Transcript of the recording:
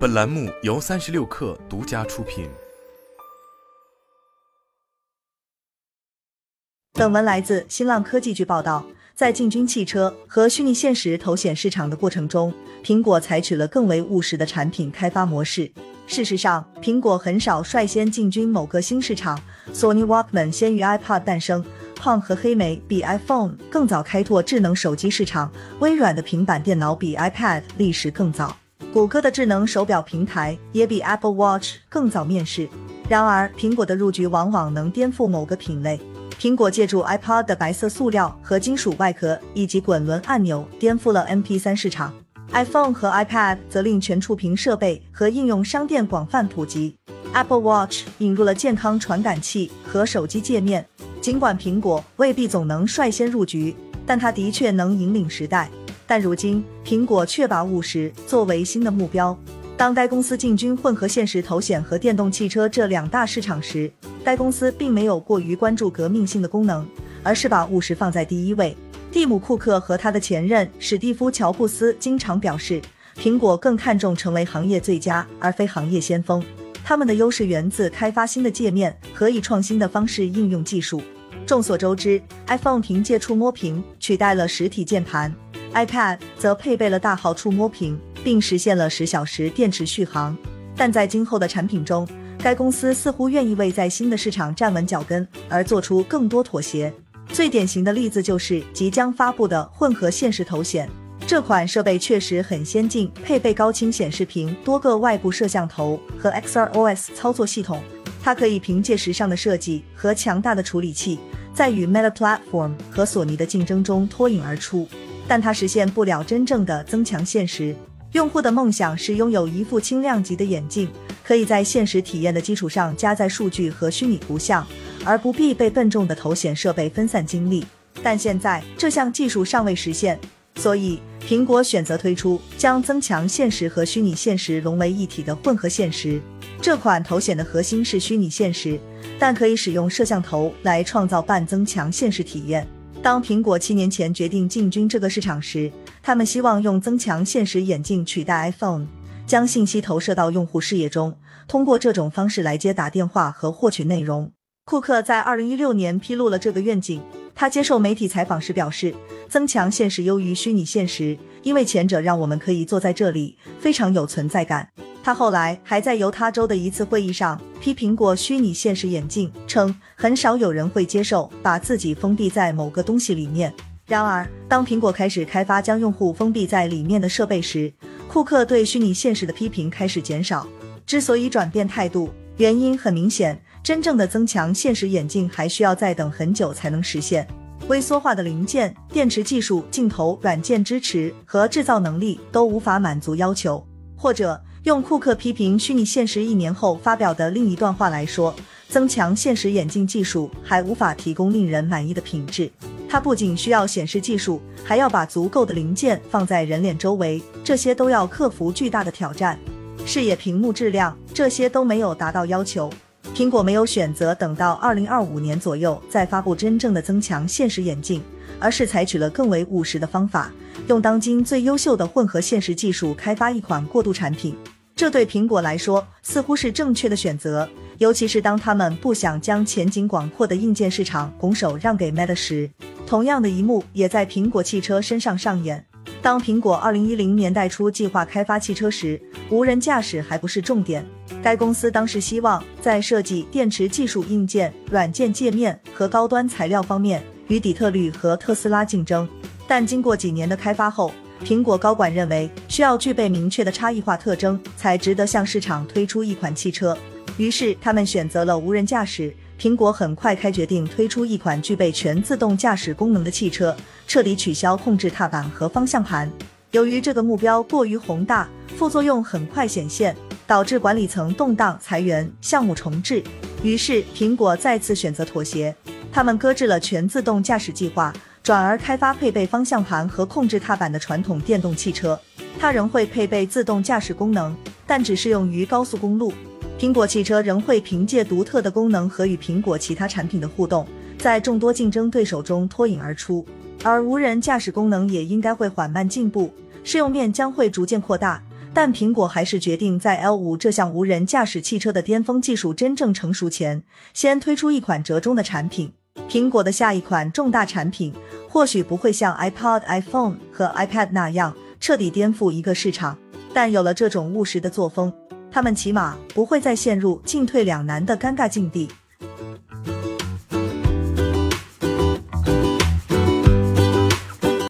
本栏目由三十六氪独家出品。本文来自新浪科技。据报道，在进军汽车和虚拟现实头显市场的过程中，苹果采取了更为务实的产品开发模式。事实上，苹果很少率先进军某个新市场。索尼 Walkman 先于 iPad 诞生，胖和黑莓比 iPhone 更早开拓智能手机市场，微软的平板电脑比 iPad 历史更早，谷歌的智能手表平台也比 Apple Watch 更早面世。然而，苹果的入局往往能颠覆某个品类。苹果借助 iPod 的白色塑料和金属外壳，以及滚轮按钮，颠覆了 MP3 市场。iPhone 和 iPad 则令全触屏设备和应用商店广泛普及。Apple Watch 引入了健康传感器和手机界面。尽管苹果未必总能率先入局，但它的确能引领时代。但如今，苹果却把务实作为新的目标。当该公司进军混合现实头显和电动汽车这两大市场时，该公司并没有过于关注革命性的功能，而是把务实放在第一位。蒂姆·库克和他的前任史蒂夫·乔布斯经常表示，苹果更看重成为行业最佳，而非行业先锋。他们的优势源自开发新的界面和以创新的方式应用技术。众所周知，iPhone 凭借触摸屏取代了实体键盘，iPad 则配备了大号触摸屏，并实现了十小时电池续航。但在今后的产品中，该公司似乎愿意为在新的市场站稳脚跟而做出更多妥协。最典型的例子就是即将发布的混合现实头显。这款设备确实很先进，配备高清显示屏、多个外部摄像头和 XROS 操作系统。它可以凭借时尚的设计和强大的处理器，在与 Meta Platform 和索尼的竞争中脱颖而出。但它实现不了真正的增强现实。用户的梦想是拥有一副轻量级的眼镜，可以在现实体验的基础上加载数据和虚拟图像。而不必被笨重的头显设备分散精力，但现在这项技术尚未实现，所以苹果选择推出将增强现实和虚拟现实融为一体的混合现实。这款头显的核心是虚拟现实，但可以使用摄像头来创造半增强现实体验。当苹果七年前决定进军这个市场时，他们希望用增强现实眼镜取代 iPhone，将信息投射到用户视野中，通过这种方式来接打电话和获取内容。库克在二零一六年披露了这个愿景。他接受媒体采访时表示，增强现实优于虚拟现实，因为前者让我们可以坐在这里，非常有存在感。他后来还在犹他州的一次会议上批评过虚拟现实眼镜，称很少有人会接受把自己封闭在某个东西里面。然而，当苹果开始开发将用户封闭在里面的设备时，库克对虚拟现实的批评开始减少。之所以转变态度，原因很明显。真正的增强现实眼镜还需要再等很久才能实现。微缩化的零件、电池技术、镜头软件支持和制造能力都无法满足要求。或者用库克批评虚拟现实一年后发表的另一段话来说，增强现实眼镜技术还无法提供令人满意的品质。它不仅需要显示技术，还要把足够的零件放在人脸周围，这些都要克服巨大的挑战。视野屏幕质量，这些都没有达到要求。苹果没有选择等到二零二五年左右再发布真正的增强现实眼镜，而是采取了更为务实的方法，用当今最优秀的混合现实技术开发一款过渡产品。这对苹果来说似乎是正确的选择，尤其是当他们不想将前景广阔的硬件市场拱手让给 Meta 时。同样的一幕也在苹果汽车身上上演。当苹果二零一零年代初计划开发汽车时，无人驾驶还不是重点。该公司当时希望在设计、电池技术、硬件、软件界面和高端材料方面与底特律和特斯拉竞争。但经过几年的开发后，苹果高管认为需要具备明确的差异化特征，才值得向市场推出一款汽车。于是他们选择了无人驾驶。苹果很快开决定推出一款具备全自动驾驶功能的汽车，彻底取消控制踏板和方向盘。由于这个目标过于宏大，副作用很快显现，导致管理层动荡、裁员、项目重置。于是苹果再次选择妥协，他们搁置了全自动驾驶计划，转而开发配备方向盘和控制踏板的传统电动汽车。它仍会配备自动驾驶功能，但只适用于高速公路。苹果汽车仍会凭借独特的功能和与苹果其他产品的互动，在众多竞争对手中脱颖而出。而无人驾驶功能也应该会缓慢进步，适用面将会逐渐扩大。但苹果还是决定在 L 五这项无人驾驶汽车的巅峰技术真正成熟前，先推出一款折中的产品。苹果的下一款重大产品或许不会像 iPod、iPhone 和 iPad 那样彻底颠覆一个市场，但有了这种务实的作风，他们起码不会再陷入进退两难的尴尬境地。